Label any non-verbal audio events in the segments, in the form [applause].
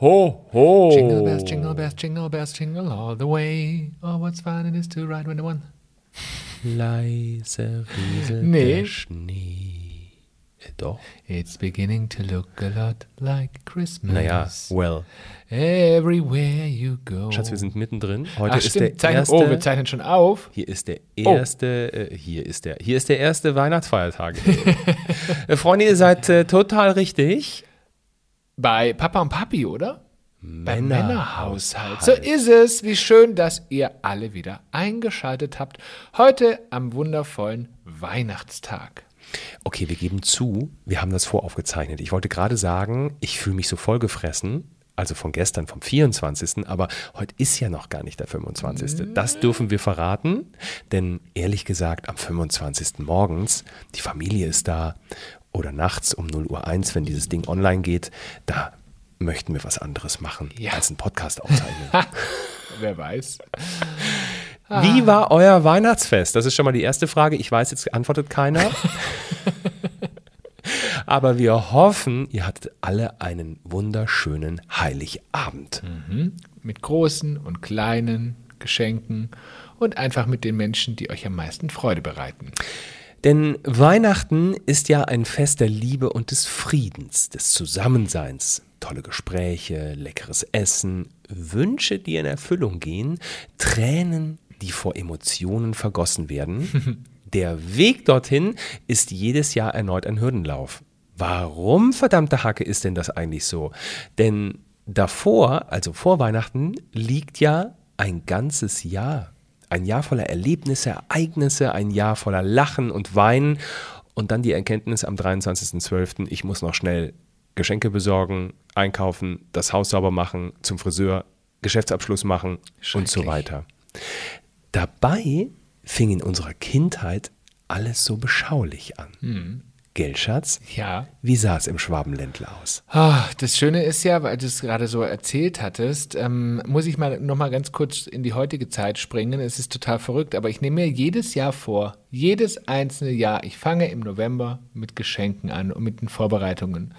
Ho, ho. Jingle bells, jingle bells, jingle bells, jingle all the way. Oh, what's fun it is to ride when the one. Leise rieselt [laughs] Nee. der Schnee. Äh, Doch. It's beginning to look a lot like Christmas. Naja, well. Everywhere you go. Schatz, wir sind mittendrin. Heute Ach, ist stimmt. der Zeichnen- erste. oh, wir zeichnen schon auf. Hier ist der Oh. erste, äh, hier ist der, hier ist der erste Weihnachtsfeiertag. [laughs] äh, Freunde, ihr seid äh, total richtig. Bei Papa und Papi, oder? Beim Männerhaushalt. Männerhaushalt. So ist es. Wie schön, dass ihr alle wieder eingeschaltet habt. Heute am wundervollen Weihnachtstag. Okay, wir geben zu, wir haben das voraufgezeichnet. Ich wollte gerade sagen, ich fühle mich so vollgefressen, also von gestern, vom 24., aber heute ist ja noch gar nicht der 25. Das dürfen wir verraten, denn ehrlich gesagt, am 25. morgens, die Familie ist da oder nachts um 0 Uhr 1, wenn dieses Ding online geht, da möchten wir was anderes machen Ja. als einen Podcast aufzeichnen. [laughs] Wer weiß. [laughs] Wie war euer Weihnachtsfest? Das ist schon mal die erste Frage. Ich weiß, jetzt antwortet keiner. [laughs] Aber wir hoffen, ihr hattet alle einen wunderschönen Heiligabend. Mit großen und kleinen Geschenken und einfach mit den Menschen, die euch am meisten Freude bereiten. Denn Weihnachten ist ja ein Fest der Liebe und des Friedens, des Zusammenseins. Tolle Gespräche, leckeres Essen, Wünsche, die in Erfüllung gehen, Tränen, die vor Emotionen vergossen werden. [laughs] Der Weg dorthin ist jedes Jahr erneut ein Hürdenlauf. Warum, verdammte Hacke, ist denn das eigentlich so? Denn davor, also vor Weihnachten, liegt ja ein ganzes Jahr. Ein Jahr voller Erlebnisse, Ereignisse, ein Jahr voller Lachen und Weinen und dann die Erkenntnis am 23.12., ich muss noch schnell Geschenke besorgen, einkaufen, das Haus sauber machen, zum Friseur, Geschäftsabschluss machen und so weiter. Dabei fing in unserer Kindheit alles so beschaulich an. Gell, Schatz? Ja. Wie sah es im Schwabenländler aus? Ah, das Schöne ist ja, weil du es gerade so erzählt hattest, ähm, muss ich mal noch mal ganz kurz in die heutige Zeit springen. Es ist total verrückt, aber ich nehme mir jedes Jahr vor, jedes einzelne Jahr, ich fange im November mit Geschenken an und mit den Vorbereitungen.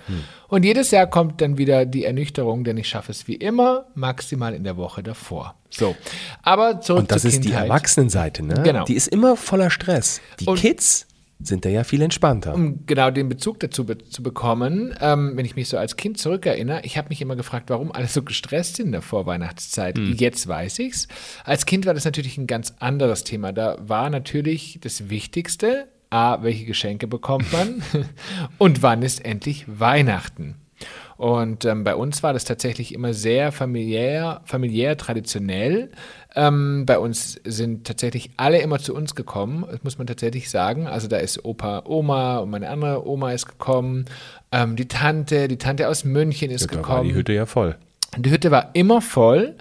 Und jedes Jahr kommt dann wieder die Ernüchterung, denn ich schaffe es wie immer maximal in der Woche davor. So, aber zurück Und das ist die Kindheit. Erwachsenenseite, ne? Genau. Die ist immer voller Stress. Die Und- Kids sind da ja viel entspannter. um genau den Bezug dazu be zu bekommen, ähm, wenn ich mich so als Kind zurückerinnere, ich habe mich immer gefragt, warum alle so gestresst sind in der Vorweihnachtszeit. Jetzt weiß ich's. Als Kind war das natürlich ein ganz anderes Thema. Da war natürlich das Wichtigste, a, welche Geschenke bekommt man [laughs] und wann ist endlich Weihnachten. Und ähm, bei uns war das tatsächlich immer sehr familiär, familiär traditionell. Ähm, bei uns sind tatsächlich alle immer zu uns gekommen, das muss man tatsächlich sagen. Also da ist Opa, Oma und meine andere Oma ist gekommen. Ähm, die Tante, die Tante aus München ist da war gekommen. die Hütte ja voll. Die Hütte war immer voll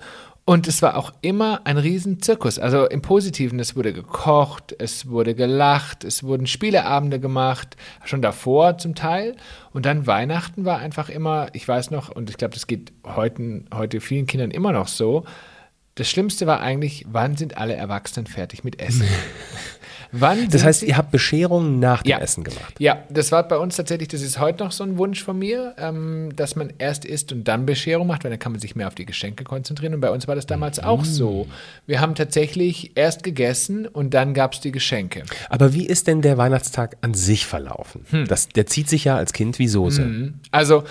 und es war auch immer ein Riesenzirkus. Also im Positiven, es wurde gekocht, es wurde gelacht, es wurden Spieleabende gemacht, schon davor zum Teil. Und dann Weihnachten war einfach immer, ich weiß noch, und ich glaube, das geht heute, heute vielen Kindern immer noch so, das Schlimmste war eigentlich, wann sind alle Erwachsenen fertig mit Essen? [laughs] wann Das heißt, sie- ihr habt Bescherungen nach dem Ja. Essen gemacht. ja, das war bei uns tatsächlich, das ist heute noch so ein Wunsch von mir, ähm, dass man erst isst und dann Bescherung macht, weil dann kann man sich mehr auf die Geschenke konzentrieren. Und bei uns war das damals auch so. Wir haben tatsächlich erst gegessen und dann gab es die Geschenke. Aber wie ist denn der Weihnachtstag an sich verlaufen? Hm. Das, der zieht sich ja als Kind wie Soße. Also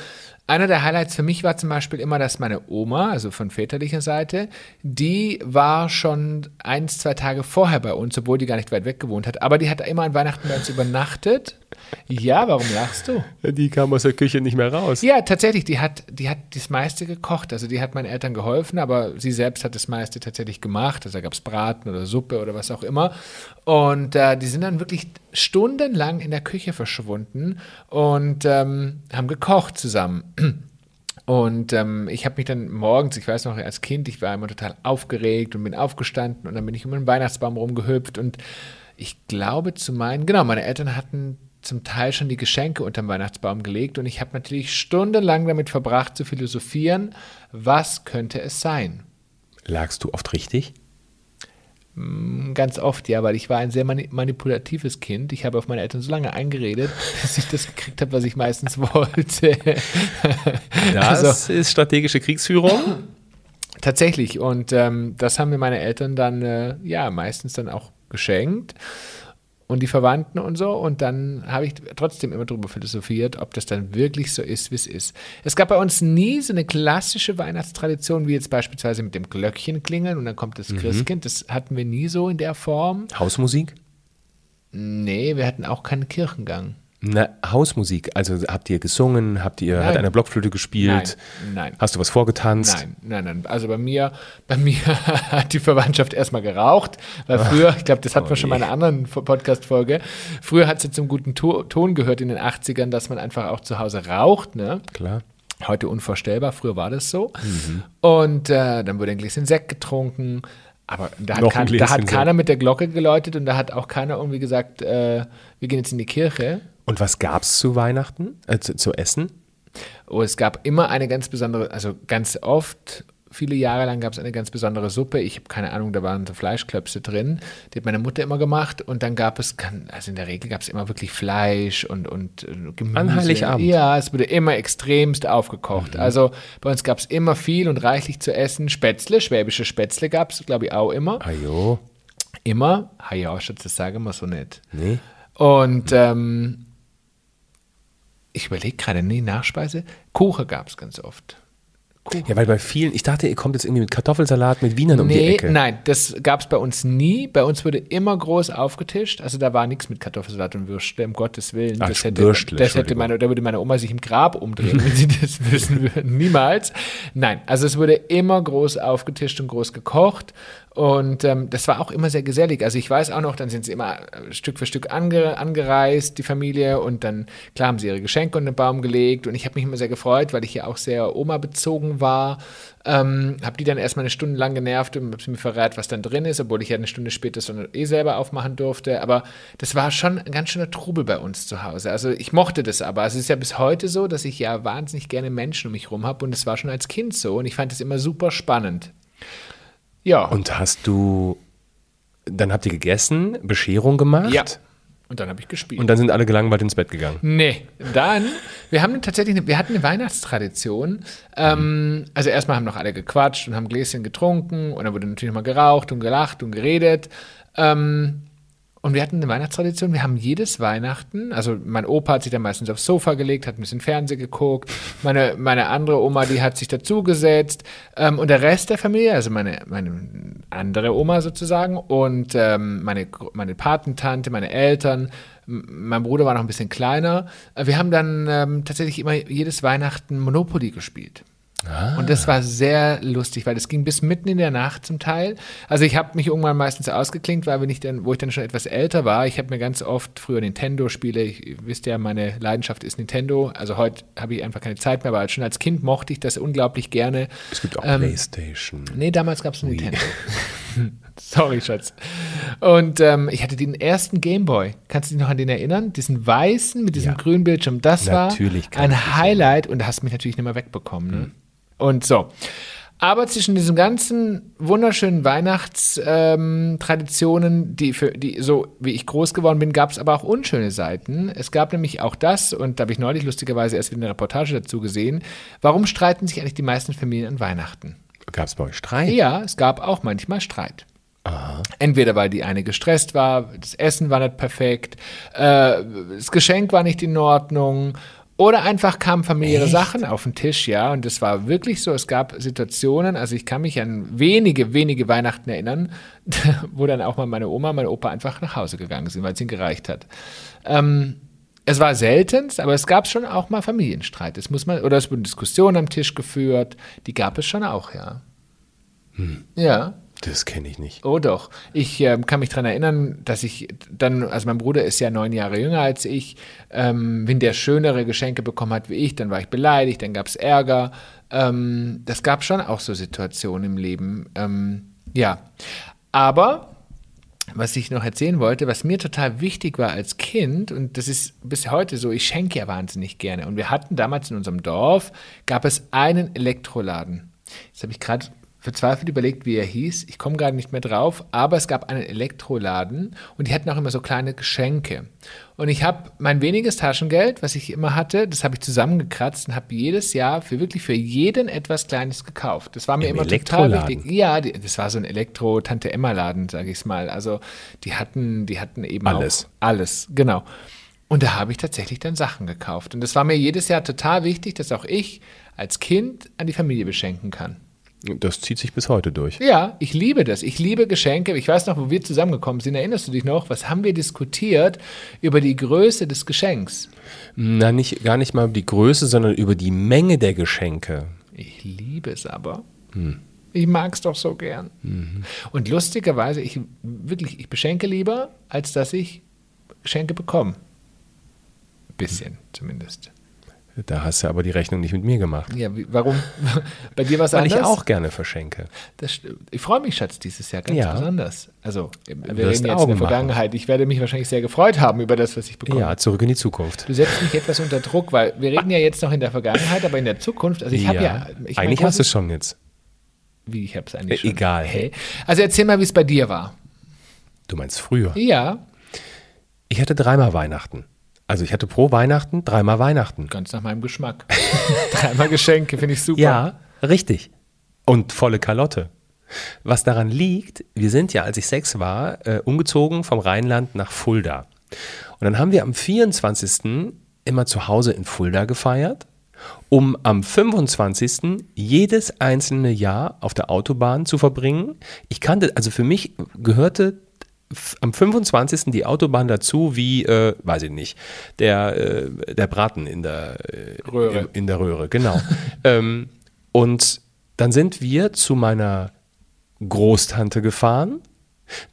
einer der Highlights für mich war zum Beispiel immer, dass meine Oma, also von väterlicher Seite, die war schon eins, zwei Tage vorher bei uns, obwohl die gar nicht weit weg gewohnt hat. Aber die hat immer an Weihnachten bei uns übernachtet. Ja, warum lachst du? Die kam aus der Küche nicht mehr raus. Ja, tatsächlich, die hat, die hat das meiste gekocht. Also die hat meinen Eltern geholfen, aber sie selbst hat das meiste tatsächlich gemacht. Also da gab es Braten oder Suppe oder was auch immer. Und äh, die sind dann wirklich stundenlang in der Küche verschwunden und ähm, haben gekocht zusammen. Und ähm, ich habe mich dann morgens, ich weiß noch, als Kind, ich war immer total aufgeregt und bin aufgestanden und dann bin ich um den Weihnachtsbaum rumgehüpft und ich glaube zu meinen, genau, meine Eltern hatten zum Teil schon die Geschenke unterm Weihnachtsbaum gelegt und ich habe natürlich stundenlang damit verbracht zu philosophieren, was könnte es sein? Lagst du oft richtig? Ganz oft, ja, weil ich war ein sehr mani manipulatives Kind. Ich habe auf meine Eltern so lange eingeredet, [laughs] bis ich das gekriegt habe, was ich meistens [laughs] wollte. Das Also- ist strategische Kriegsführung. Tatsächlich. Und ähm, das haben mir meine Eltern dann, äh, ja, meistens dann auch geschenkt. Und die Verwandten und so. Und dann habe ich trotzdem immer darüber philosophiert, ob das dann wirklich so ist, wie es ist. Es gab bei uns nie so eine klassische Weihnachtstradition, wie jetzt beispielsweise mit dem Glöckchen klingeln und dann kommt das Christkind. Das hatten wir nie so in der Form. Hausmusik? Nee, wir hatten auch keinen Kirchengang. Na, Hausmusik. Also habt ihr gesungen? Habt ihr, hat Nein. einer Blockflöte gespielt? Nein, nein. Hast du was vorgetanzt? Nein, nein, nein. Also bei mir, bei mir [laughs] hat die Verwandtschaft erstmal geraucht, weil früher, ich glaube, das hatten wir schon mal in einer anderen Podcast-Folge, früher hat es ja zum guten To Ton gehört in den 80ern, dass man einfach auch zu Hause raucht, ne? Klar. Heute unvorstellbar, früher war das so. Und äh, dann wurde ein Gläschen Sekt getrunken. Aber da hat, kein, da hat keiner mit der Glocke geläutet und da hat auch keiner irgendwie gesagt, äh, wir gehen jetzt in die Kirche. Und was gab's zu Weihnachten? Äh, zu, zu essen? Oh, es gab immer eine ganz besondere, also ganz oft, viele Jahre lang gab es eine ganz besondere Suppe. Ich habe keine Ahnung, da waren so Fleischklöpse drin. Die hat meine Mutter immer gemacht. Und dann gab es, also in der Regel gab es immer wirklich Fleisch und, und äh, Gemüse. An Heiligabend. Mhm. Ja, es wurde immer extremst aufgekocht. Also bei uns gab es immer viel und reichlich zu essen. Spätzle, schwäbische Spätzle gab es, glaube ich, auch immer. Ajo. Immer. Schatz, das sagen wir so nicht. Nee. Und ähm, ich überlege gerade, nee, Nachspeise. Kuchen gab es ganz oft. Kuchen. Ja, weil bei vielen, ich dachte, ihr kommt jetzt irgendwie mit Kartoffelsalat mit Wienern um die Nee, Ecke. nein, das gab es bei uns nie. Bei uns wurde immer groß aufgetischt. Also da war nichts mit Kartoffelsalat und Würstle, um Gottes Willen. Ach, das hätte, Würstle, das hätte meine, da würde meine Oma sich im Grab umdrehen, wenn sie [laughs] das wissen würden. Niemals. Nein, also es wurde immer groß aufgetischt und groß gekocht. Und ähm, das war auch immer sehr gesellig. Also ich weiß auch noch, dann sind sie immer äh, Stück für Stück ange, angereist, die Familie. Und dann, klar, haben sie ihre Geschenke unter den Baum gelegt. Und ich habe mich immer sehr gefreut, weil ich ja auch sehr War. Ähm, habe die dann erstmal eine Stunde lang genervt und habe sie mir verrät, was dann drin ist, obwohl ich ja eine Stunde später so eh selber aufmachen durfte. Aber das war schon ein ganz schöner Trubel bei uns zu Hause. Also ich mochte das aber. Also es ist ja bis heute so, dass ich ja wahnsinnig gerne Menschen um mich rum habe und es war schon als Kind so und ich fand es immer super spannend. Ja. Und hast du, dann habt ihr gegessen, Bescherung gemacht? ja. Und dann habe ich gespielt. Und dann sind alle gelangweilt ins Bett gegangen. Nee, dann, wir haben tatsächlich, eine, wir hatten eine Weihnachtstradition. Ähm, also erstmal haben noch alle gequatscht und haben Gläschen getrunken und dann wurde natürlich nochmal geraucht und gelacht und geredet. Ähm, und wir hatten eine Weihnachtstradition, wir haben jedes Weihnachten, also mein Opa hat sich dann meistens aufs Sofa gelegt, hat ein bisschen Fernsehen geguckt, meine, meine andere Oma, die hat sich dazugesetzt ähm, und der Rest der Familie, also meine, meine andere Oma sozusagen und ähm, meine, meine Patentante, meine Eltern, mein Bruder war noch ein bisschen kleiner. Wir haben dann ähm, tatsächlich immer jedes Weihnachten Monopoly gespielt. Und das war sehr lustig, weil das ging bis mitten in der Nacht zum Teil. Also ich habe mich irgendwann meistens ausgeklinkt, weil wenn ich dann, wo ich dann schon etwas älter war, ich habe mir ganz oft früher Nintendo-Spiele, ich, ihr wisst ja, meine Leidenschaft ist Nintendo. Also heute habe ich einfach keine Zeit mehr, aber schon als Kind mochte ich das unglaublich gerne. Es gibt auch Ähm, Playstation. Nee, damals gab es Nintendo. [laughs] [laughs] Sorry, Schatz. Und ähm, ich hatte den ersten Gameboy. Kannst du dich noch an den erinnern? Diesen weißen mit diesem Ja. grünen Bildschirm. Das Natürlich war ein Highlight und da hast du mich natürlich nicht mehr wegbekommen. Ne? Und so. Aber zwischen diesen ganzen wunderschönen Weihnachtstraditionen, ähm, die für die so wie ich groß geworden bin, gab es aber auch unschöne Seiten. Es gab nämlich auch das, und da habe ich neulich lustigerweise erst wieder eine Reportage dazu gesehen. Warum streiten sich eigentlich die meisten Familien an Weihnachten? Gab es bei euch Streit? Ja, es gab auch manchmal Streit. Entweder weil die eine gestresst war, das Essen war nicht perfekt, äh, das Geschenk war nicht in Ordnung oder einfach kamen familiäre Echt? Sachen auf den Tisch, ja. Und das war wirklich so. Es gab Situationen, also ich kann mich an wenige, wenige Weihnachten erinnern, [laughs] wo dann auch mal meine Oma, mein Opa einfach nach Hause gegangen sind, weil es ihnen gereicht hat. Ähm, es war seltenst, aber es gab schon auch mal Familienstreit. Das muss man, oder es wurden Diskussionen am Tisch geführt. Die gab es schon auch, ja. Ja. Das kenne ich nicht. Oh doch. Ich ähm, kann mich daran erinnern, dass ich dann, also mein Bruder ist ja neun Jahre jünger als ich, ähm, wenn der schönere Geschenke bekommen hat wie ich, dann war ich beleidigt, dann gab es Ärger. Ähm, das gab schon auch so Situationen im Leben. Ähm, ja. Aber was ich noch erzählen wollte, was mir total wichtig war als Kind, und das ist bis heute so, ich schenke ja wahnsinnig gerne. Und wir hatten damals in unserem Dorf, gab es einen Elektroladen. Jetzt habe ich gerade verzweifelt überlegt, wie er hieß. Ich komme gerade nicht mehr drauf, aber es gab einen Elektroladen und die hatten auch immer so kleine Geschenke. Und ich habe mein weniges Taschengeld, was ich immer hatte, das habe ich zusammengekratzt und habe jedes Jahr für wirklich für jeden etwas Kleines gekauft. Das war mir Im immer total wichtig. Ja, die, das war so ein Elektro-Tante-Emma-Laden, sage ich es mal. Also die hatten, die hatten eben Alles. alles, genau. Und da habe ich tatsächlich dann Sachen gekauft. Und das war mir jedes Jahr total wichtig, dass auch ich als Kind an die Familie beschenken kann. Das zieht sich bis heute durch. Ja, ich liebe das. Ich liebe Geschenke. Ich weiß noch, wo wir zusammengekommen sind. Erinnerst du dich noch? Was haben wir diskutiert über die Größe des Geschenks? Na, nicht, gar nicht mal über die Größe, sondern über die Menge der Geschenke. Ich liebe es aber. Ich mag es doch so gern. Und lustigerweise, ich wirklich, ich beschenke lieber, als dass ich Geschenke bekomme. Bisschen zumindest. Da hast du aber die Rechnung nicht mit mir gemacht. Ja, wie, warum? [laughs] Bei dir was Weil anders? ich auch gerne verschenke. Das, ich freue mich, Schatz, dieses Jahr ganz Ja. besonders. Also, wir Wirst reden jetzt in der Augen machen. Vergangenheit. Ich werde mich wahrscheinlich sehr gefreut haben über das, was ich bekomme. Ja, zurück in die Zukunft. Du setzt mich etwas unter Druck, weil wir reden ja jetzt noch in der Vergangenheit, aber in der Zukunft, also ich habe ja. Ich Eigentlich hast du es schon jetzt. Wie, ich habe es eigentlich Äh, schon. egal. Hey. Also erzähl mal, wie es bei dir war. Du meinst früher. Ja, Ich hatte dreimal Weihnachten. Also ich hatte pro Weihnachten dreimal Weihnachten. ganz nach meinem Geschmack. [laughs] Dreimal Geschenke, finde ich super. Ja, richtig. Und volle Kalotte. Was daran liegt, wir sind ja, als ich sechs war, äh, umgezogen vom Rheinland nach Fulda. Und dann haben wir am 24. immer zu Hause in Fulda gefeiert, um am 25. jedes einzelne Jahr auf der Autobahn zu verbringen. Ich kannte, also für mich gehörte am 25. die Autobahn dazu, wie, äh, weiß ich nicht, der, äh, der Braten in der äh, Röhre. In der Röhre, genau. [laughs] ähm, und dann sind wir zu meiner Großtante gefahren.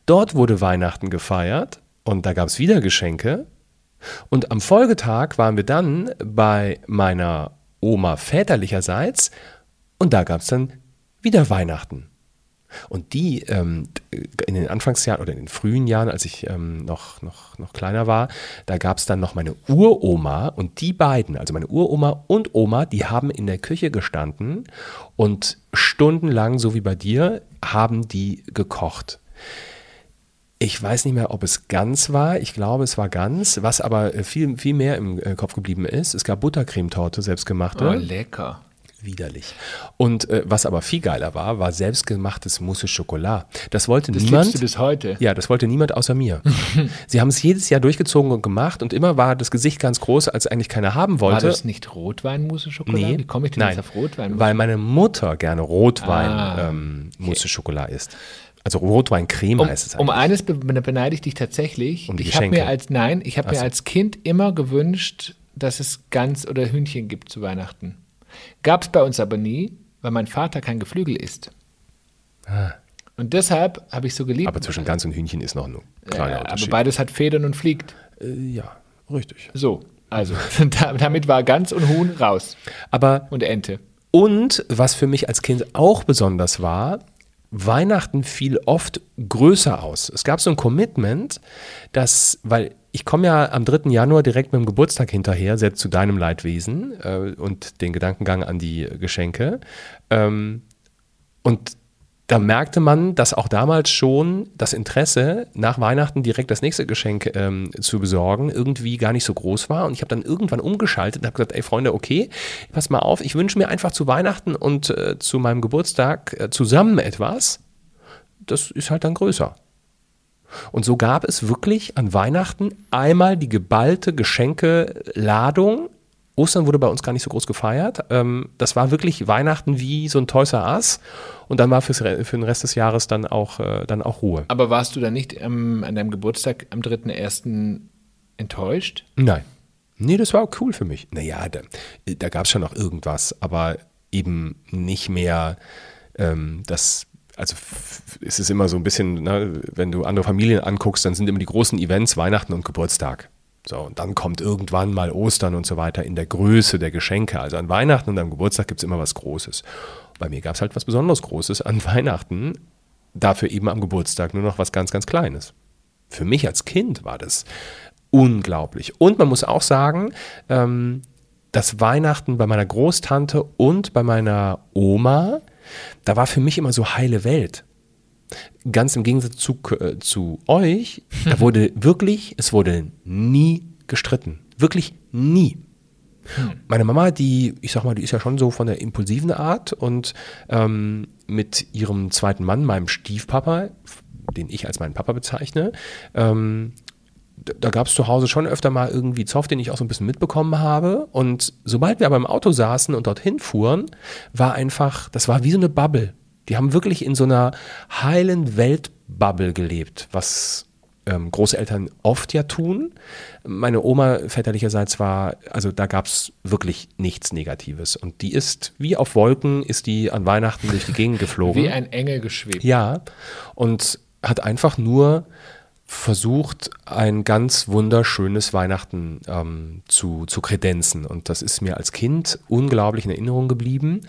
Dort wurde Weihnachten gefeiert und da gab es wieder Geschenke. Und am Folgetag waren wir dann bei meiner Oma väterlicherseits und da gab es dann wieder Weihnachten. Und die ähm, in den Anfangsjahren oder in den frühen Jahren, als ich ähm, noch, noch, noch kleiner war, da gab es dann noch meine Uroma und die beiden, also meine Uroma und Oma, die haben in der Küche gestanden und stundenlang, so wie bei dir, haben die gekocht. Ich weiß nicht mehr, ob es ganz war. Ich glaube, es war ganz. Was aber äh, viel, viel mehr im äh, Kopf geblieben ist, es gab Buttercremetorte, selbstgemachte. Oh, lecker. Widerlich. Und äh, was aber viel geiler war, war selbstgemachtes Mousse Schokolade. Das wollte Das niemand. du bis heute. Ja, das wollte niemand außer mir. [laughs] Sie haben es jedes Jahr durchgezogen und gemacht und immer war das Gesicht ganz groß, als eigentlich keiner haben War wollte. das nicht Rotweinmousse Schokolade? Nee, Wie komme ich denn nein, jetzt auf Rotwein? weil meine Mutter gerne Rotwein Ah, ähm, Mousse Schokolade isst. Also Rotweincreme um, heißt es um eigentlich. eines be beneide ich dich tatsächlich. Um die ich habe Geschenke. mir als nein, ich habe mir so. als Kind immer gewünscht, dass es Gans oder Hühnchen gibt zu Weihnachten. Gab es bei uns aber nie, weil mein Vater kein Geflügel isst. Und deshalb habe ich so geliebt. Ah. aber zwischen Gans und Hühnchen ist noch ein äh, kleiner aber Unterschied. beides hat Federn und fliegt. Äh, ja, richtig. So, also [laughs] da- damit war Gans und Huhn raus Aber und Ente. Und was für mich als Kind auch besonders war, Weihnachten fiel oft größer aus. Es gab so ein Commitment, dass, weil ich komme ja am 3. Januar direkt mit dem Geburtstag hinterher, sehr zu deinem Leidwesen äh, und den Gedankengang an die Geschenke. Ähm, und da merkte man, dass auch damals schon das Interesse, nach Weihnachten direkt das nächste Geschenk ähm, zu besorgen, irgendwie gar nicht so groß war. Und ich habe dann irgendwann umgeschaltet und habe gesagt, ey Freunde, okay, pass mal auf, ich wünsche mir einfach zu Weihnachten und äh, zu meinem Geburtstag äh, zusammen etwas. Das ist halt dann größer. Und so gab es wirklich an Weihnachten einmal die geballte Geschenkeladung. Ostern wurde bei uns gar nicht so groß gefeiert. Ähm, das war wirklich Weihnachten wie so ein Toys R Us. Und dann war fürs, für den Rest des Jahres dann auch, äh, dann auch Ruhe. Aber warst du dann nicht ähm, an deinem Geburtstag am 3.1. enttäuscht? Nein. Nee, das war auch cool für mich. Naja, da, da gab es schon noch irgendwas, aber eben nicht mehr ähm, das. Also f- es ist immer so ein bisschen, ne, wenn du andere Familien anguckst, dann sind immer die großen Events Weihnachten und Geburtstag. So, und dann kommt irgendwann mal Ostern und so weiter in der Größe der Geschenke. Also an Weihnachten und am Geburtstag gibt es immer was Großes. Bei mir gab es halt was besonders Großes an Weihnachten, dafür eben am Geburtstag nur noch was ganz, ganz Kleines. Für mich als Kind war das unglaublich. Und man muss auch sagen, ähm, das Weihnachten bei meiner Großtante und bei meiner Oma, da war für mich immer so heile Welt. Ganz im Gegensatz zu, äh, zu euch, da [laughs] wurde wirklich, es wurde nie gestritten. Wirklich nie. Meine Mama, die, ich sag mal, die ist ja schon so von der impulsiven Art und ähm, mit ihrem zweiten Mann, meinem Stiefpapa, den ich als meinen Papa bezeichne, ähm, da gab es zu Hause schon öfter mal irgendwie Zoff, den ich auch so ein bisschen mitbekommen habe. Und sobald wir aber im Auto saßen und dorthin fuhren, war einfach, das war wie so eine Bubble. Die haben wirklich in so einer heilen Weltbubble gelebt, was ähm, Großeltern oft ja tun. Meine Oma väterlicherseits war, also da gab es wirklich nichts Negatives. Und die ist, wie auf Wolken, ist die an Weihnachten durch die Gegend geflogen. Wie ein Engel geschwebt. Ja, und hat einfach nur versucht, ein ganz wunderschönes Weihnachten ähm, zu, zu kredenzen. Und das ist mir als Kind unglaublich in Erinnerung geblieben.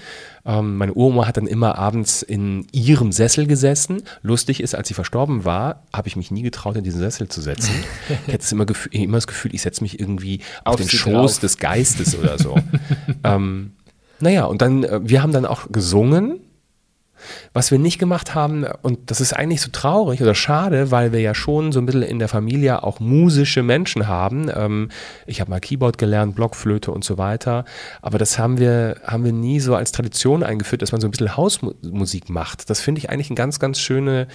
Ähm, meine Uroma hat dann immer abends in ihrem Sessel gesessen. Lustig ist, als sie verstorben war, habe ich mich nie getraut, in diesen Sessel zu setzen. ich hatte immer, immer das Gefühl, ich setze mich irgendwie auf, auf den Schoß drauf. des Geistes oder so. [laughs] ähm, naja, und dann, äh, wir haben dann auch gesungen was wir nicht gemacht haben, und das ist eigentlich so traurig oder schade, weil wir ja schon so ein bisschen in der Familie auch musische Menschen haben. Ähm, ich habe mal Keyboard gelernt, Blockflöte und so weiter. Aber das haben wir, haben wir nie so als Tradition eingeführt, dass man so ein bisschen Hausmusik macht. Das finde ich eigentlich eine ganz, ganz schöne,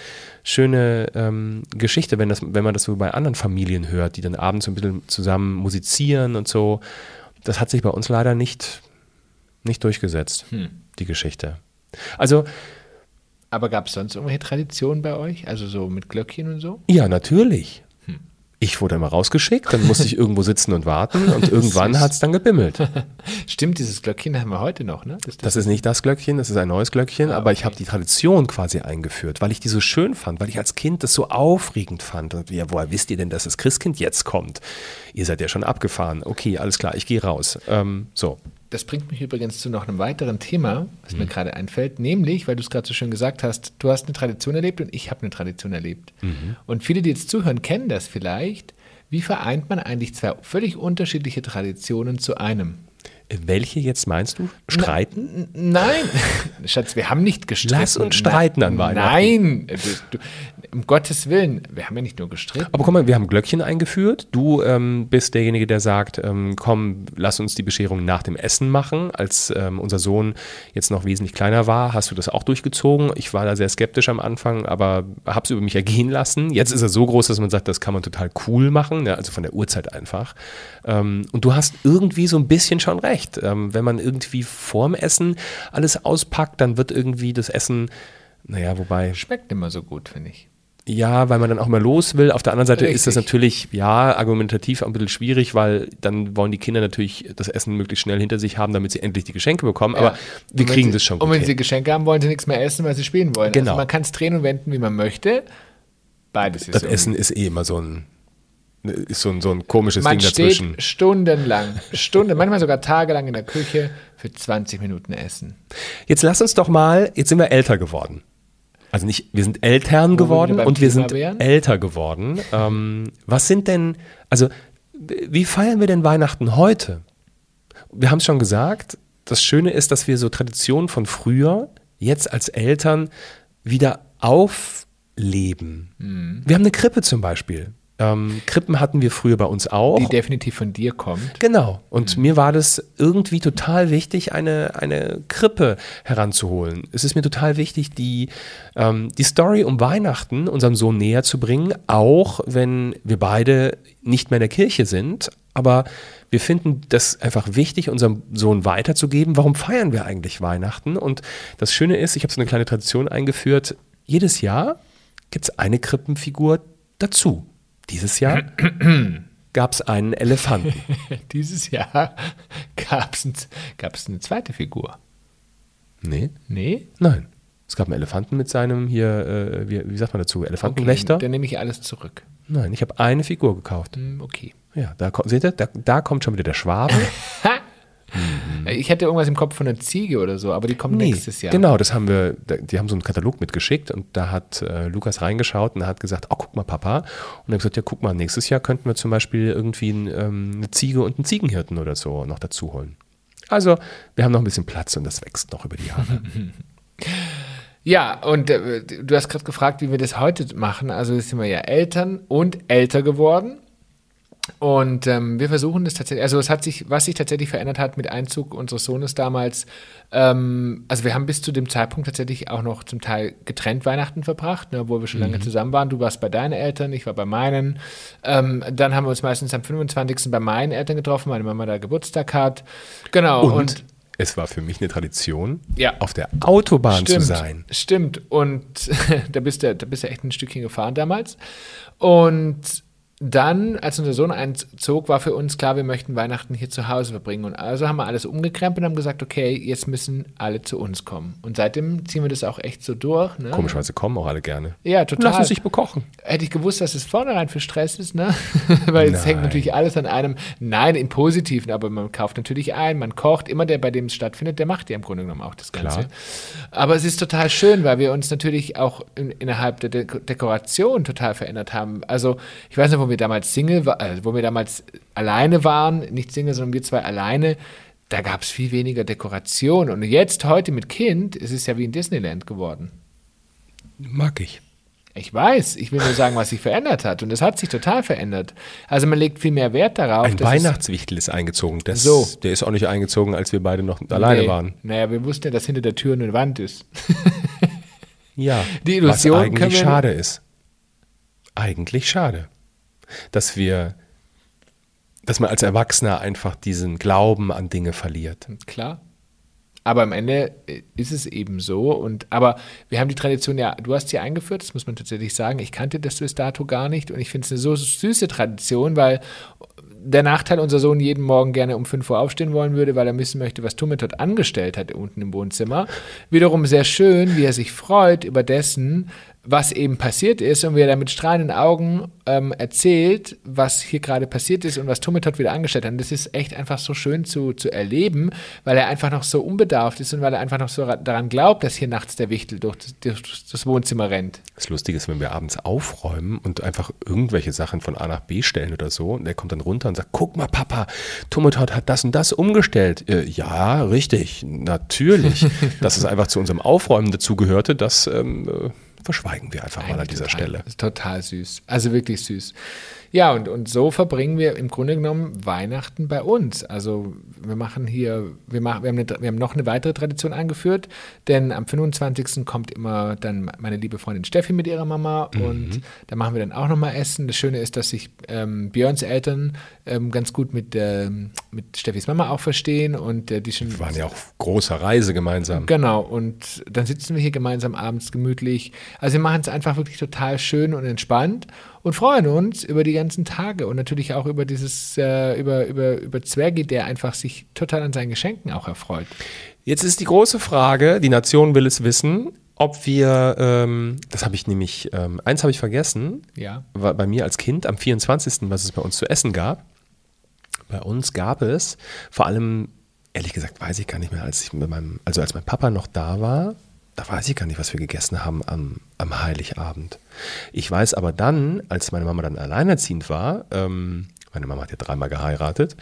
schöne ähm, Geschichte, wenn, das, wenn man das so bei anderen Familien hört, die dann abends so ein bisschen zusammen musizieren und so. Das hat sich bei uns leider nicht, nicht durchgesetzt, hm. die Geschichte. Also aber gab es sonst irgendwelche Traditionen bei euch? Also so mit Glöckchen und so? Ja, natürlich. Hm. Ich wurde immer rausgeschickt, dann musste ich irgendwo sitzen und warten und [laughs] irgendwann hat es dann gebimmelt. [laughs] Stimmt, dieses Glöckchen haben wir heute noch, ne? Das, das ist nicht das Glöckchen, das ist ein neues Glöckchen, ah, aber ich habe die Tradition quasi eingeführt, weil ich die so schön fand, weil ich als Kind das so aufregend fand. Und ja, woher wisst ihr denn, dass das Christkind jetzt kommt? Ihr seid ja schon abgefahren. Okay, alles klar, ich gehe raus. Ähm, so. Das bringt mich übrigens zu noch einem weiteren Thema, was mhm. mir gerade einfällt, nämlich, weil du es gerade so schön gesagt hast, du hast eine Tradition erlebt und ich habe eine Tradition erlebt. Mhm. Und viele, die jetzt zuhören, kennen das vielleicht. Wie vereint man eigentlich zwei völlig unterschiedliche Traditionen zu einem? Welche jetzt meinst du? Streiten? Na, nein, [laughs] Schatz, wir haben nicht gestritten. Lass uns streiten an Weihnachten. Nein, du, um Gottes Willen, wir haben ja nicht nur gestritten. Aber guck mal, wir haben Glöckchen eingeführt. Du ähm, bist derjenige, der sagt, ähm, komm, lass uns die Bescherung nach dem Essen machen. Als ähm, unser Sohn jetzt noch wesentlich kleiner war, hast du das auch durchgezogen. Ich war da sehr skeptisch am Anfang, aber habe es über mich ergehen lassen. Jetzt ist er so groß, dass man sagt, das kann man total cool machen, ne? also von der Uhrzeit einfach. Ähm, und du hast irgendwie so ein bisschen schon recht recht. Ähm, wenn man irgendwie vorm Essen alles auspackt, dann wird irgendwie das Essen, naja, wobei. Schmeckt immer so gut, finde ich. Ja, weil man dann auch mal los will. Auf der anderen Seite Richtig. ist das natürlich, ja, argumentativ ein bisschen schwierig, weil dann wollen die Kinder natürlich das Essen möglichst schnell hinter sich haben, damit sie endlich die Geschenke bekommen. Aber ja. wir kriegen sie, das schon gut. Und wenn hin. sie Geschenke haben, wollen sie nichts mehr essen, weil sie spielen wollen. Genau. Also man kann es drehen und wenden, wie man möchte. Beides ist Das Essen ist eh immer so ein ist so ein, so ein komisches Man Ding dazwischen. Steht stundenlang, Stunden, manchmal sogar tagelang in der Küche für 20 Minuten essen. Jetzt lass uns doch mal, jetzt sind wir älter geworden. Also nicht, wir sind Eltern geworden wir und wir sind wären? älter geworden. Ähm, was sind denn, also wie feiern wir denn Weihnachten heute? Wir haben es schon gesagt, das Schöne ist, dass wir so Traditionen von früher jetzt als Eltern wieder aufleben. Mhm. Wir haben eine Krippe zum Beispiel. Ähm, Krippen hatten wir früher bei uns auch. Die definitiv von dir kommt. Genau. Und mhm. mir war das irgendwie total wichtig, eine, eine Krippe heranzuholen. Es ist mir total wichtig, die, ähm, die Story um Weihnachten unserem Sohn näher zu bringen, auch wenn wir beide nicht mehr in der Kirche sind. Aber wir finden das einfach wichtig, unserem Sohn weiterzugeben. Warum feiern wir eigentlich Weihnachten? Und das Schöne ist, ich habe so eine kleine Tradition eingeführt. Jedes Jahr gibt es eine Krippenfigur dazu. Dieses Jahr [clears throat] gab es einen Elefanten. [laughs] Dieses Jahr gab es ein, eine zweite Figur. Nee. Nee? Nein. Es gab einen Elefanten mit seinem hier, äh, wie, wie, sagt man dazu, Elefantenwächter. Okay, dann nehme ich alles zurück. Nein, ich habe eine Figur gekauft. Hm, okay. Ja, da, seht ihr, da, da kommt schon wieder der Schwabe. [laughs] mhm. Ich hätte irgendwas im Kopf von einer Ziege oder so, aber die kommen Nee, nächstes Jahr. Genau, das haben wir, die haben so einen Katalog mitgeschickt und da hat äh, Lukas reingeschaut und hat gesagt, oh, guck mal, Papa. Und er hat gesagt, ja, guck mal, nächstes Jahr könnten wir zum Beispiel irgendwie ein, ähm, eine Ziege und einen Ziegenhirten oder so noch dazu holen. Also, wir haben noch ein bisschen Platz und das wächst noch über die Jahre. [laughs] Ja, und äh, du hast gerade gefragt, wie wir das heute machen. Also jetzt sind wir ja Eltern und älter geworden. Und ähm, wir versuchen das tatsächlich, also es hat sich, was sich tatsächlich verändert hat mit Einzug unseres Sohnes damals, ähm, also wir haben bis zu dem Zeitpunkt tatsächlich auch noch zum Teil getrennt Weihnachten verbracht, ne, obwohl wir schon lange zusammen waren. Du warst bei deinen Eltern, ich war bei meinen. Ähm, dann haben wir uns meistens am 25. bei meinen Eltern getroffen, meine Mama da Geburtstag hat. Genau. Und, und es war für mich eine Tradition, Ja. auf der Autobahn Stimmt, zu sein. Stimmt. Und [laughs] da bist du, da bist du echt ein Stückchen gefahren damals. Und dann, als unser Sohn einzog, war für uns klar, wir möchten Weihnachten hier zu Hause verbringen. Und also haben wir alles umgekrempelt und haben gesagt, okay, jetzt müssen alle zu uns kommen. Und seitdem ziehen wir das auch echt so durch. Ne? Komischerweise kommen auch alle gerne. Ja, total. Lassen sich bekochen. Hätte ich gewusst, dass es vornherein für Stress ist, ne? [laughs] Weil es hängt natürlich alles an einem, nein, im Positiven, aber man kauft natürlich ein, man kocht, immer der, bei dem es stattfindet, der macht ja im Grunde genommen auch das Ganze. Klar. Aber es ist total schön, weil wir uns natürlich auch in, innerhalb der De Dekoration total verändert haben. Also, ich weiß nicht, wo wir damals Single also wo wir damals alleine waren, nicht Single, sondern wir zwei alleine, da gab es viel weniger Dekoration. Und jetzt, heute mit Kind, ist es ja wie in Disneyland geworden. Mag ich. Ich weiß, ich will nur sagen, was sich verändert hat. Und es hat sich total verändert. Also man legt viel mehr Wert darauf. Ein Weihnachtswichtel ist eingezogen. Das, So. Der ist auch nicht eingezogen, als wir beide noch alleine Nee. waren. Naja, wir wussten ja, dass hinter der Tür eine Wand ist. Ja, [laughs] Die Illusion was eigentlich schade ist. Eigentlich schade, dass wir, dass man als Erwachsener einfach diesen Glauben an Dinge verliert. Klar. Aber am Ende äh, ist es eben so. Und, aber wir haben die Tradition ja, du hast sie eingeführt, das muss man tatsächlich sagen. Ich kannte das bis dato gar nicht. Und ich finde es eine so süße Tradition, weil der Nachteil, unser Sohn jeden Morgen gerne um 5 Uhr aufstehen wollen würde, weil er wissen möchte, was Tumme dort angestellt hat unten im Wohnzimmer. Wiederum sehr schön, wie er sich freut über dessen, was eben passiert ist und wie er dann mit strahlenden Augen ähm, erzählt, was hier gerade passiert ist und was Tumitot wieder angestellt hat. Und das ist echt einfach so schön zu, zu erleben, weil er einfach noch so unbedarft ist und weil er einfach noch so ra- daran glaubt, dass hier nachts der Wichtel durch, das- durch das Wohnzimmer rennt. Das Lustige ist, wenn wir abends aufräumen und einfach irgendwelche Sachen von A nach B stellen oder so, und der kommt dann runter und sagt, guck mal, Papa, Tumetot hat das und das umgestellt. Äh, ja, richtig, natürlich. [laughs] Dass es einfach zu unserem Aufräumen dazugehörte, das ähm, äh, verschweigen wir einfach mal an Eigentlich dieser total, Stelle. Ist total süß. Also wirklich süß. Ja, und, und so verbringen wir im Grunde genommen Weihnachten bei uns. Also wir machen hier, wir, machen, wir, haben, eine, wir haben noch eine weitere Tradition eingeführt, denn am 25. kommt immer dann meine liebe Freundin Steffi mit ihrer Mama und da machen wir dann auch nochmal Essen. Das Schöne ist, dass sich ähm, Björns Eltern ähm, ganz gut mit, ähm, mit Steffis Mama auch verstehen und äh, die schon Wir waren ja auch auf großer Reise gemeinsam. Genau, und dann sitzen wir hier gemeinsam abends gemütlich. Also wir machen es einfach wirklich total schön und entspannt und freuen uns über die ganzen Tage und natürlich auch über dieses, äh, über, über, über Zwergi, der einfach sich total an seinen Geschenken auch erfreut. Jetzt ist die große Frage, die Nation will es wissen, ob wir, ähm, das habe ich nämlich, ähm, eins habe ich vergessen, Ja. war bei mir als Kind am 24., was es bei uns zu essen gab. Bei uns gab es vor allem, ehrlich gesagt, weiß ich gar nicht mehr, als ich mit meinem, also als mein Papa noch da war, da weiß ich gar nicht, was wir gegessen haben am, am Heiligabend. Ich weiß aber dann, als meine Mama dann alleinerziehend war, ähm, meine Mama hat ja dreimal geheiratet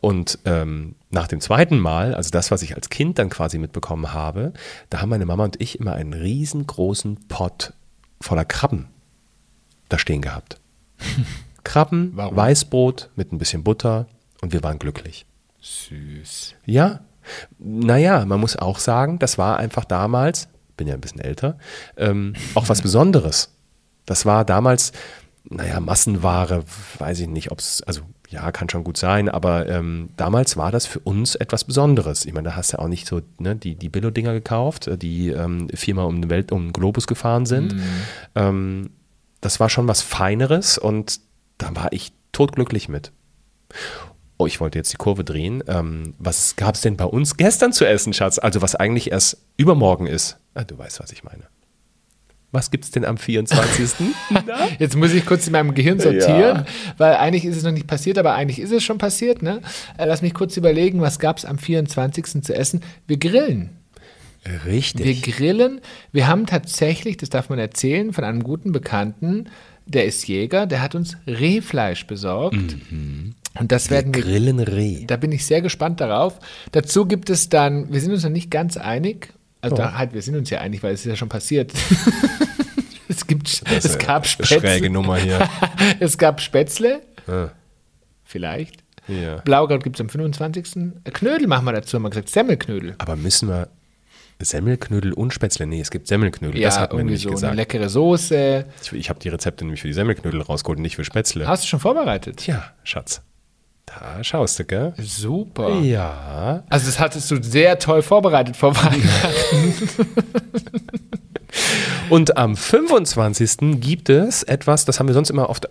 und ähm, nach dem zweiten Mal, also das, was ich als Kind dann quasi mitbekommen habe, da haben meine Mama und ich immer einen riesengroßen Pott voller Krabben da stehen gehabt. [laughs] Krabben, Warum? Weißbrot mit ein bisschen Butter und wir waren glücklich. Süß. Ja, naja, man muss auch sagen, das war einfach damals, bin ja ein bisschen älter, ähm, auch was Besonderes. Das war damals, naja, Massenware, weiß ich nicht, ob es, also ja, kann schon gut sein, aber ähm, damals war das für uns etwas Besonderes. Ich meine, da hast du ja auch nicht so ne, die, die Billo-Dinger gekauft, äh, die ähm, viermal um den Welt, um den Globus gefahren sind. Ähm, das war schon was Feineres und da war ich totglücklich mit. Oh, ich wollte jetzt die Kurve drehen. Ähm, was gab es denn bei uns gestern zu essen, Schatz? Also was eigentlich erst übermorgen ist. Ah, du weißt, was ich meine. Was gibt es denn am 24.? [laughs] Jetzt muss ich kurz in meinem Gehirn sortieren, ja. weil eigentlich ist es noch nicht passiert, aber eigentlich ist es schon passiert. Ne? Äh, lass mich kurz überlegen, was gab es am 24. zu essen? Wir grillen. Richtig. Wir grillen. Wir haben tatsächlich, das darf man erzählen, von einem guten Bekannten, der ist Jäger, der hat uns Rehfleisch besorgt. Mhm. Und das wir werden wir. Grillen Reh. Da bin ich sehr gespannt darauf. Dazu gibt es dann, wir sind uns noch nicht ganz einig. Also oh. da, halt, wir sind uns ja einig, weil es ist ja schon passiert. [laughs] es gibt, [laughs] es gab Spätzle. Schräge Nummer hier. es gab Spätzle. Vielleicht. Ja. Blaukraut gibt es am 25. Knödel machen wir dazu, haben wir gesagt. Semmelknödel. Aber müssen wir Semmelknödel und Spätzle? Nee, es gibt Semmelknödel. Ja, das hat man nicht so gesagt. Eine leckere Soße. Ich, ich habe die Rezepte nämlich für die Semmelknödel rausgeholt und nicht für Spätzle. Hast du schon vorbereitet? Ja, Schatz. Da schaust du, gell? Super. Ja. Also das hattest du sehr toll vorbereitet vor Weihnachten. [laughs] Und am 25. gibt es etwas, das haben wir sonst immer oft,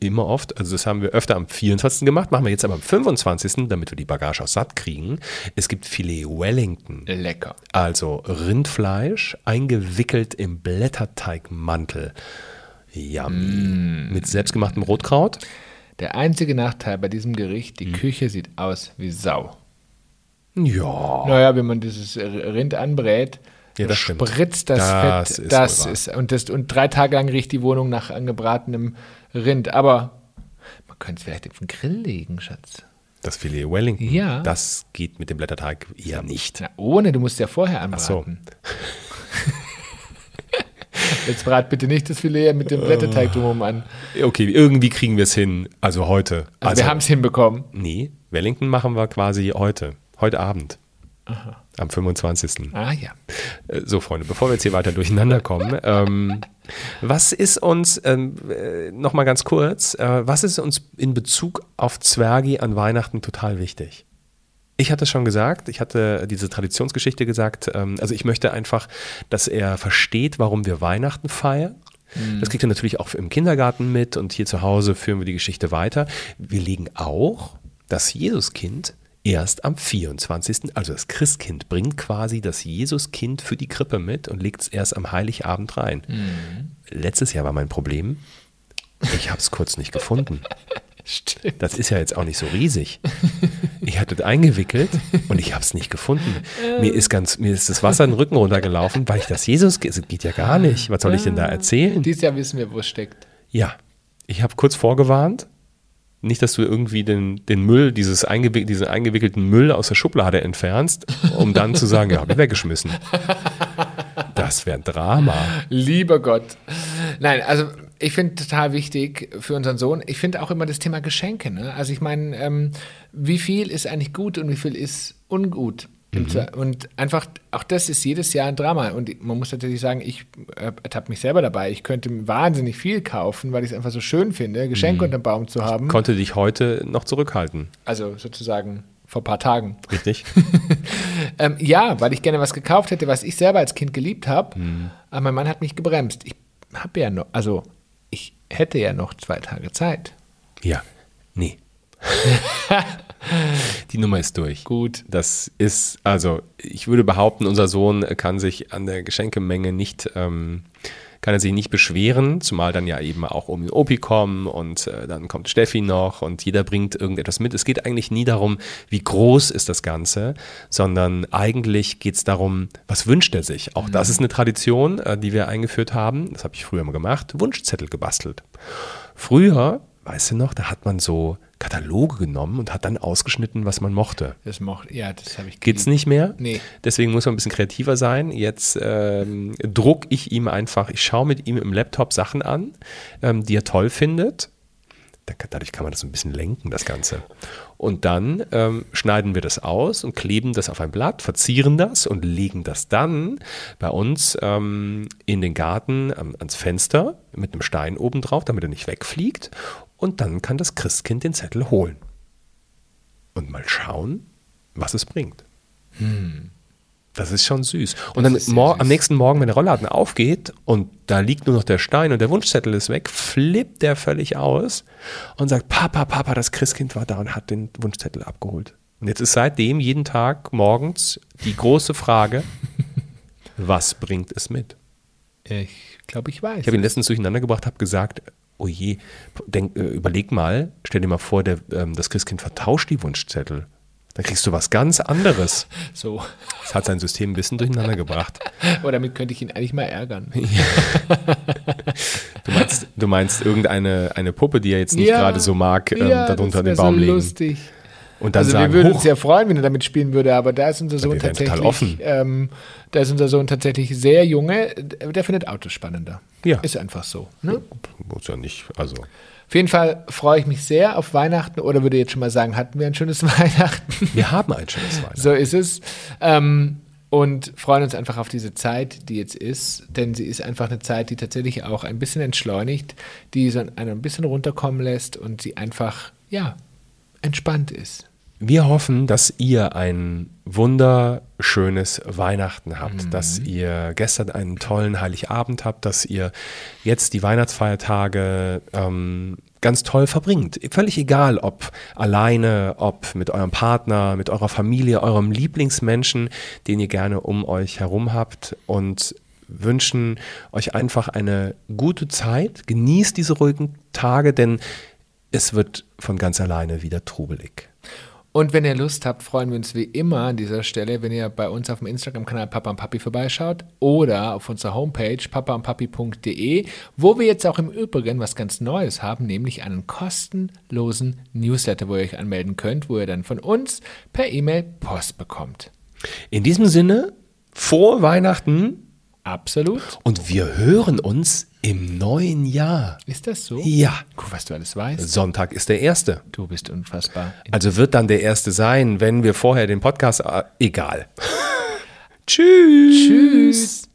immer oft, also das haben wir öfter am 24. gemacht, machen wir jetzt aber am 25., damit wir die Bagage auch satt kriegen. Es gibt Filet Wellington. Lecker. Also Rindfleisch, eingewickelt im Blätterteigmantel. Yummy. Mm. Mit selbstgemachtem Rotkraut. Der einzige Nachteil bei diesem Gericht, die hm. Küche sieht aus wie Sau. Ja. Naja, wenn man dieses Rind anbrät, ja, das spritzt das, das Fett. Ist das ist und, das und drei Tage lang riecht die Wohnung nach angebratenem Rind. Aber man könnte es vielleicht auf den Grill legen, Schatz. Das Filet Wellington, ja. das geht mit dem Blätterteig eher nicht. Na, ohne, du musst ja vorher anbraten. Ach so. [laughs] Jetzt brat bitte nicht das Filet mit dem Blätterteig drumherum an. Okay, irgendwie kriegen wir es hin. Also heute. Also, also wir haben es hinbekommen. Nee, Wellington machen wir quasi heute. Heute Abend. Aha. Am 25. Ah ja. Äh, so, Freunde, bevor wir jetzt hier weiter durcheinander kommen, [laughs] ähm, was ist uns, ähm, äh, nochmal ganz kurz, äh, was ist uns in Bezug auf Zwergi an Weihnachten total wichtig? Ich hatte es schon gesagt, ich hatte diese Traditionsgeschichte gesagt. Ähm, also ich möchte einfach, dass er versteht, warum wir Weihnachten feiern. Mhm. Das kriegt er natürlich auch im Kindergarten mit und hier zu Hause führen wir die Geschichte weiter. Wir legen auch das Jesuskind erst am 24., also das Christkind bringt quasi das Jesuskind für die Krippe mit und legt es erst am Heiligabend rein. Mhm. Letztes Jahr war mein Problem, ich habe es kurz nicht gefunden. [laughs] Stimmt. Das ist ja jetzt auch nicht so riesig. Ich hatte es eingewickelt und ich habe es nicht gefunden. Mir ist ganz, mir ist das Wasser den Rücken runtergelaufen, weil ich das Jesus, es geht ja gar nicht. Was soll ich denn da erzählen? Dieses Jahr wissen wir, wo es steckt. Ja, ich habe kurz vorgewarnt. Nicht, dass du irgendwie den, den Müll, dieses eingewick diesen eingewickelten Müll aus der Schublade entfernst, um dann zu sagen, ja, habe ich weggeschmissen. Das wäre ein Drama. Lieber Gott. Nein, also ich finde total wichtig für unseren Sohn, ich finde auch immer das Thema Geschenke. Ne? Also ich meine, ähm, wie viel ist eigentlich gut und wie viel ist ungut? Mhm. Und einfach, auch das ist jedes Jahr ein Drama. Und man muss natürlich sagen, ich äh, ertappe mich selber dabei. Ich könnte wahnsinnig viel kaufen, weil ich es einfach so schön finde, Geschenke mhm. unter dem Baum zu haben. Ich konnte dich heute noch zurückhalten. Also sozusagen vor ein paar Tagen. Richtig. [laughs] ähm, ja, weil ich gerne was gekauft hätte, was ich selber als Kind geliebt habe. Mhm. Aber mein Mann hat mich gebremst. Ich habe ja noch, also hätte ja noch zwei Tage Zeit. Ja, nee. [laughs] Die Nummer ist durch. Gut. Das ist, also ich würde behaupten, unser Sohn kann sich an der Geschenkemenge nicht ähm, kann er sich nicht beschweren, zumal dann ja eben auch um den Opi kommen und äh, dann kommt Steffi noch und jeder bringt irgendetwas mit. Es geht eigentlich nie darum, wie groß ist das Ganze, sondern eigentlich geht es darum, was wünscht er sich. Auch mhm. das ist eine Tradition, äh, die wir eingeführt haben. Das habe ich früher mal gemacht. Wunschzettel gebastelt. Früher, weißt du noch, da hat man so Kataloge genommen und hat dann ausgeschnitten, was man mochte. Das mochte, ja, das habe ich. Geht's nicht mehr? Nee. Deswegen muss man ein bisschen kreativer sein. Jetzt ähm, druck ich ihm einfach, ich schaue mit ihm im Laptop Sachen an, ähm, die er toll findet. Dadurch kann man das ein bisschen lenken, das Ganze. Und dann ähm, schneiden wir das aus und kleben das auf ein Blatt, verzieren das und legen das dann bei uns ähm, in den Garten ähm, ans Fenster mit einem Stein oben drauf, damit er nicht wegfliegt und dann kann das Christkind den Zettel holen. Und mal schauen, was es bringt. Hm. Das ist schon süß. Und das dann süß. am nächsten Morgen, wenn der Rollladen aufgeht und da liegt nur noch der Stein und der Wunschzettel ist weg, flippt der völlig aus und sagt, Papa, Papa, das Christkind war da und hat den Wunschzettel abgeholt. Und jetzt ist seitdem jeden Tag morgens die große Frage, [laughs] was bringt es mit? Ich glaube, ich weiß. Ich habe ihn letztens durcheinander gebracht, habe gesagt, oh je, denk, äh, überleg mal, stell dir mal vor, der, ähm, das Christkind vertauscht die Wunschzettel. Dann kriegst du was ganz anderes. [laughs] so. Das hat sein System ein bisschen durcheinander gebracht. [laughs] Oh, damit könnte ich ihn eigentlich mal ärgern. [laughs] Du meinst, du meinst irgendeine eine Puppe, die er jetzt nicht Ja. gerade so mag, ähm, Ja, darunter den Baum so legen. lustig. Und dann Also sagen, wir würden hoch, uns sehr freuen, wenn er damit spielen würde, aber da ist unser Sohn tatsächlich, ähm, da ist unser Sohn tatsächlich sehr junge. Der findet Autos spannender. Ja. Ist einfach so. Ne? muss ja nicht, also Auf jeden Fall freue ich mich sehr auf Weihnachten oder würde jetzt schon mal sagen, hatten wir ein schönes [laughs] Weihnachten. wir haben ein schönes [laughs] Weihnachten. so ist es. Ähm, und freuen uns einfach auf diese Zeit, die jetzt ist, denn sie ist einfach eine Zeit, die tatsächlich auch ein bisschen entschleunigt, die so einen ein bisschen runterkommen lässt und sie einfach, ja, entspannt ist. Wir hoffen, dass ihr ein wunderschönes Weihnachten habt, Mhm. dass ihr gestern einen tollen Heiligabend habt, dass ihr jetzt die Weihnachtsfeiertage ähm, ganz toll verbringt. Völlig egal, ob alleine, ob mit eurem Partner, mit eurer Familie, eurem Lieblingsmenschen, den ihr gerne um euch herum habt und wünschen euch einfach eine gute Zeit. Genießt diese ruhigen Tage, denn es wird von ganz alleine wieder trubelig. Und wenn ihr Lust habt, freuen wir uns wie immer an dieser Stelle, wenn ihr bei uns auf dem Instagram-Kanal Papa und Papi vorbeischaut oder auf unserer Homepage papaundpapi.de, wo wir jetzt auch im Übrigen was ganz Neues haben, nämlich einen kostenlosen Newsletter, wo ihr euch anmelden könnt, wo ihr dann von uns per E-Mail Post bekommt. In diesem Sinne, frohe Weihnachten Absolut. und wir hören uns im neuen Jahr. Ist das so? Ja, Guck, was du alles weißt. Sonntag ist der erste. Du bist unfassbar. Also wird dann der erste sein, wenn wir vorher den Podcast. Äh, egal. [laughs] Tschüss. Tschüss.